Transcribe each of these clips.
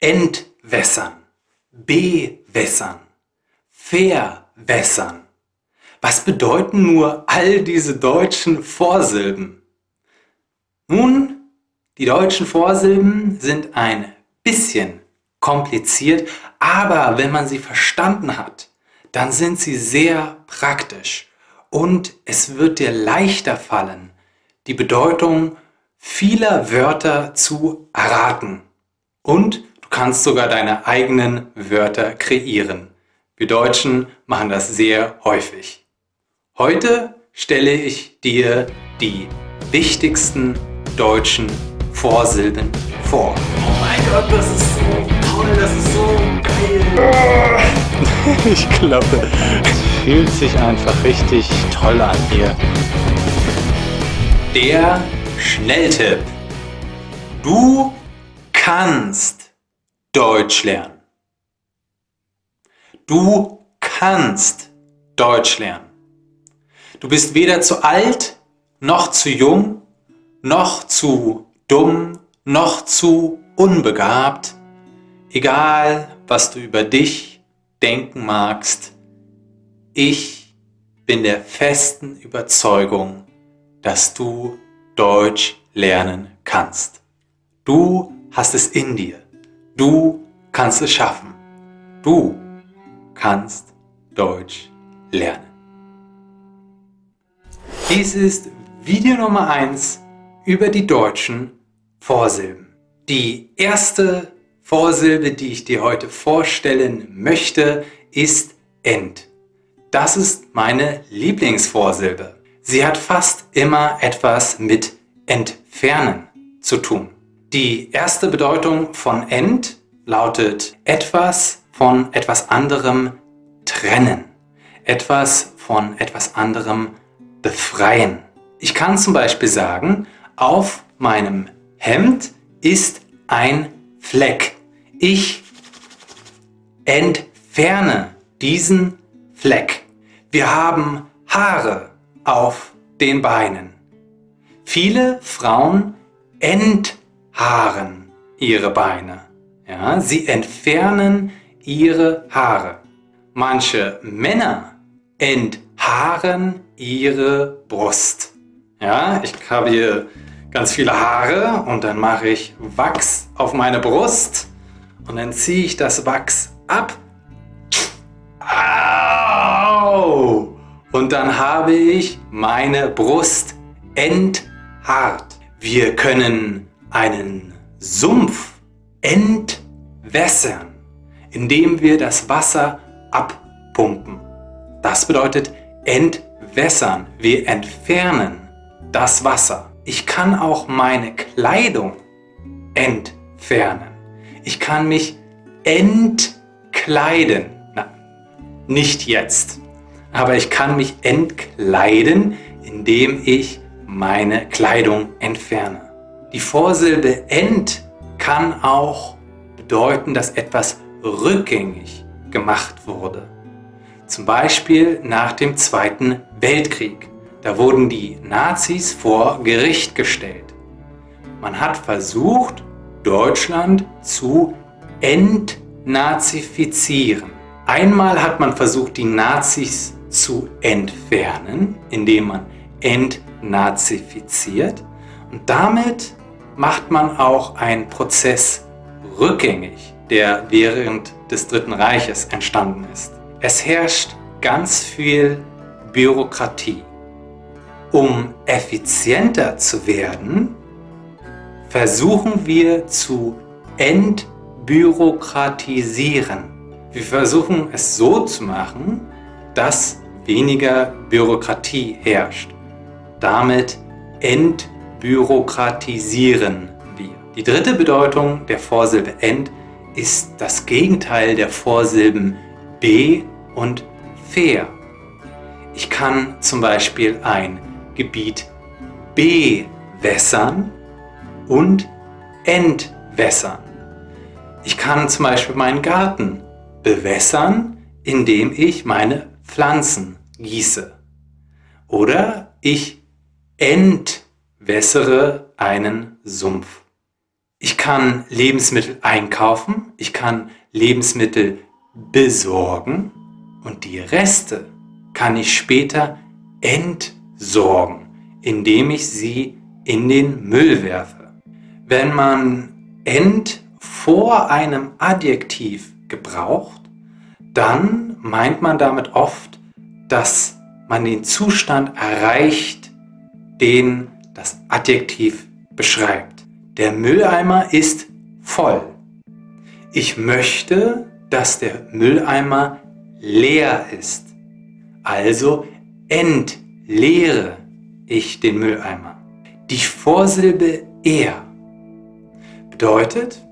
entwässern, bewässern, verwässern. Was bedeuten nur all diese deutschen Vorsilben? Nun, die deutschen Vorsilben sind ein bisschen kompliziert, aber wenn man sie verstanden hat, dann sind sie sehr praktisch und es wird dir leichter fallen, die Bedeutung vieler Wörter zu erraten. Und du kannst sogar deine eigenen Wörter kreieren. Wir Deutschen machen das sehr häufig. Heute stelle ich dir die wichtigsten deutschen Vorsilben vor. Oh mein Gott, das ist so toll, das ist so geil. Ich glaube, es fühlt sich einfach richtig toll an hier. Der Schnelltipp. Du kannst Deutsch lernen. Du kannst Deutsch lernen. Du bist weder zu alt, noch zu jung, noch zu dumm, noch zu unbegabt. Egal, was du über dich denken magst, ich bin der festen Überzeugung, dass du Deutsch lernen kannst. Du hast es in dir. Du kannst es schaffen. Du kannst Deutsch lernen. Dies ist Video Nummer 1 über die deutschen Vorsilben. Die erste Vorsilbe, die ich dir heute vorstellen möchte, ist end. Das ist meine Lieblingsvorsilbe. Sie hat fast immer etwas mit entfernen zu tun. Die erste Bedeutung von end lautet etwas von etwas anderem trennen, etwas von etwas anderem befreien. Ich kann zum Beispiel sagen, auf meinem Hemd ist ein Fleck. Ich entferne diesen Fleck. Wir haben Haare auf den Beinen. Viele Frauen enthaaren ihre Beine. Ja, sie entfernen ihre Haare. Manche Männer enthaaren ihre Brust. Ja, ich habe hier ganz viele Haare und dann mache ich Wachs auf meine Brust und dann ziehe ich das Wachs ab. Au! Und dann habe ich meine Brust enthaart. Wir können einen Sumpf entwässern, indem wir das Wasser abpumpen. Das bedeutet entwässern. Wir entfernen das Wasser. Ich kann auch meine Kleidung entfernen. Ich kann mich entkleiden. Na, nicht jetzt. Aber ich kann mich entkleiden, indem ich meine Kleidung entferne. Die Vorsilbe ent kann auch bedeuten, dass etwas rückgängig gemacht wurde. Zum Beispiel nach dem Zweiten Weltkrieg. Da wurden die Nazis vor Gericht gestellt. Man hat versucht, Deutschland zu entnazifizieren. Einmal hat man versucht, die Nazis zu entfernen, indem man entnazifiziert. Und damit macht man auch einen Prozess rückgängig, der während des Dritten Reiches entstanden ist. Es herrscht ganz viel Bürokratie. Um effizienter zu werden, versuchen wir zu entbürokratisieren. Wir versuchen es so zu machen, dass weniger Bürokratie herrscht. Damit entbürokratisieren wir. Die dritte Bedeutung der Vorsilbe ent ist das Gegenteil der Vorsilben be und fair. Ich kann zum Beispiel ein Gebiet bewässern und entwässern. Ich kann zum Beispiel meinen Garten bewässern, indem ich meine Pflanzen gieße. Oder ich entwässere einen Sumpf. Ich kann Lebensmittel einkaufen, ich kann Lebensmittel besorgen und die Reste kann ich später entsorgen, indem ich sie in den Müll werfe. Wenn man ent vor einem Adjektiv gebraucht, dann meint man damit oft, dass man den Zustand erreicht, den das Adjektiv beschreibt. Der Mülleimer ist voll. Ich möchte, dass der Mülleimer leer ist. Also entleere ich den Mülleimer. Die Vorsilbe er bedeutet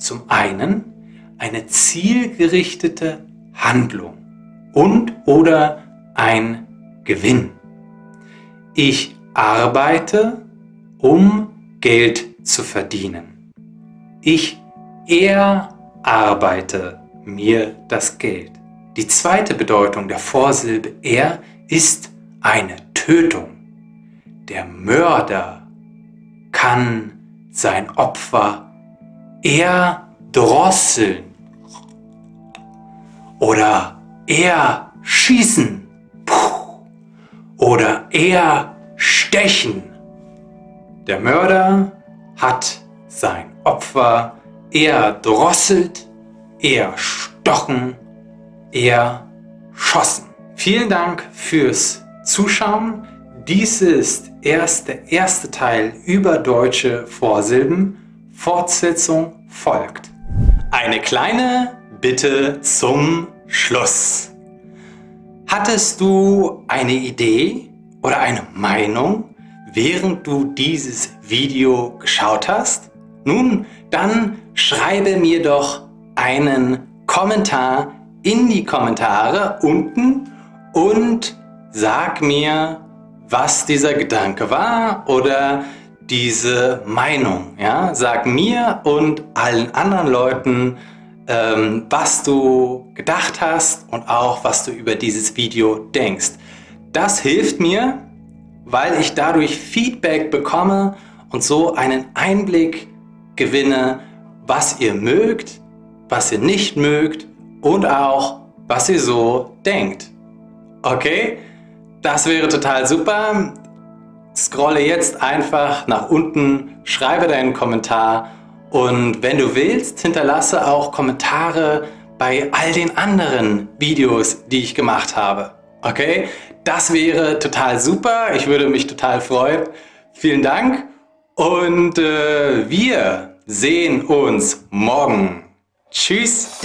zum einen eine zielgerichtete Handlung und oder ein Gewinn. Ich arbeite, um Geld zu verdienen. Ich erarbeite mir das Geld. Die zweite Bedeutung der Vorsilbe er ist eine Tötung. Der Mörder kann sein Opfer erdrosseln oder erschießen oder erstechen. Der Mörder hat sein Opfer erdrosselt, erstochen, erschossen. Vielen Dank fürs Zuschauen. Dies ist erst der erste Teil über deutsche Vorsilben. Fortsetzung folgt. Eine kleine Bitte zum Schluss. Hattest du eine Idee oder eine Meinung, während du dieses Video geschaut hast? Nun, dann schreibe mir doch einen Kommentar in die Kommentare unten und sag mir, was dieser Gedanke war oder diese Meinung. Ja? Sag mir und allen anderen Leuten, ähm, was du gedacht hast und auch was du über dieses Video denkst. Das hilft mir, weil ich dadurch Feedback bekomme und so einen Einblick gewinne, was ihr mögt, was ihr nicht mögt und auch, was ihr so denkt. Okay? Das wäre total super. Scrolle jetzt einfach nach unten, schreibe deinen Kommentar und wenn du willst, hinterlasse auch Kommentare bei all den anderen Videos, die ich gemacht habe. Okay? Das wäre total super. Ich würde mich total freuen. Vielen Dank und äh, wir sehen uns morgen. Tschüss.